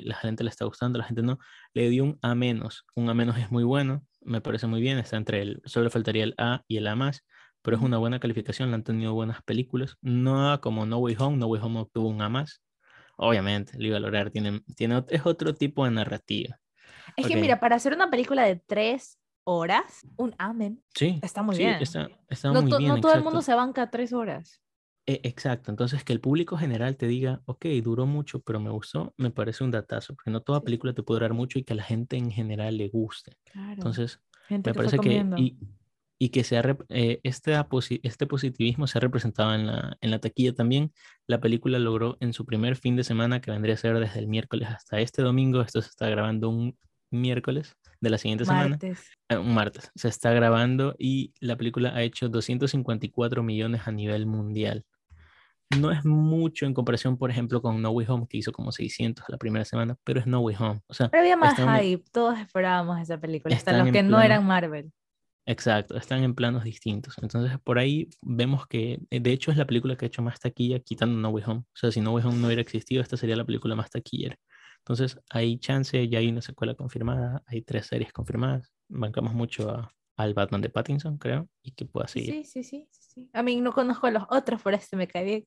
la, gente le está gustando, la gente no. Le dio un A menos. Un A menos es muy bueno, me parece muy bien, está entre el, solo faltaría el A y el A más, pero es una buena calificación, le han tenido buenas películas. No como No Way Home, No Way Home obtuvo un A más. Obviamente, lo iba a lograr, tiene, tiene, es otro tipo de narrativa. Es que mira, para hacer una película de tres horas, un amen, Sí, está muy sí, bien. está, está no muy bien. no todo el exacto. mundo se banca tres horas. E- Exacto, entonces que el público general te diga, ok, duró mucho, pero me gustó, me parece un datazo, porque no toda Sí. película te puede durar mucho y que a la gente en general le guste. Claro. Entonces, Gente me que parece que, y, y que sea, rep- eh, este, este positivismo se ha representado en la, en la taquilla también. La película logró en su primer fin de semana, que vendría a ser desde el miércoles hasta este domingo, esto se está grabando un miércoles de la siguiente semana, Martes. eh, un martes, se está grabando y la película ha hecho 254 millones a nivel mundial. No es mucho en comparación, por ejemplo, con No Way Home, que hizo como 600 la primera semana, pero es No Way Home. O sea, Pero había más están en- hype, todos esperábamos esa película, hasta los que no eran Marvel. exacto, están en planos distintos. Entonces, por ahí vemos que, eh, de hecho, es la película que ha hecho más taquilla quitando No Way Home. O sea, si No Way Home no hubiera existido, esta sería la película más taquillera. Entonces, hay chance, ya hay una secuela confirmada, hay tres series confirmadas. Bancamos mucho a- al Batman de Pattinson, creo, y que pueda seguir. Sí, sí, sí, sí. A mí no conozco a los otros, por este me cae bien.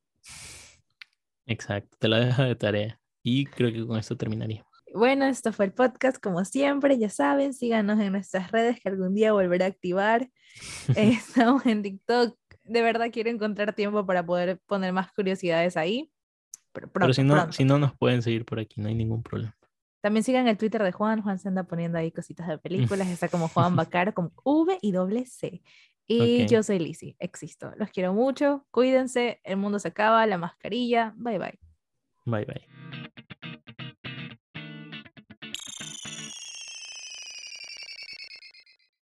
Exacto, te la dejo de tarea. Y creo que con esto terminaría. Bueno, esto fue el podcast, como siempre, ya saben, síganos en nuestras redes que algún día volveré a activar. Eh, Estamos en TikTok. De verdad quiero encontrar tiempo para poder poner más curiosidades ahí. Pero pronto, Pero si no, pronto. si no nos pueden seguir por aquí, no hay ningún problema. También sigan el Twitter de Juan. Juan se anda poniendo ahí cositas de películas. Está como Juan Bacar, con V y doble C. Y yo soy Lizzy, existo. Los quiero mucho. Cuídense. El mundo se acaba. La mascarilla. Bye bye. Bye bye.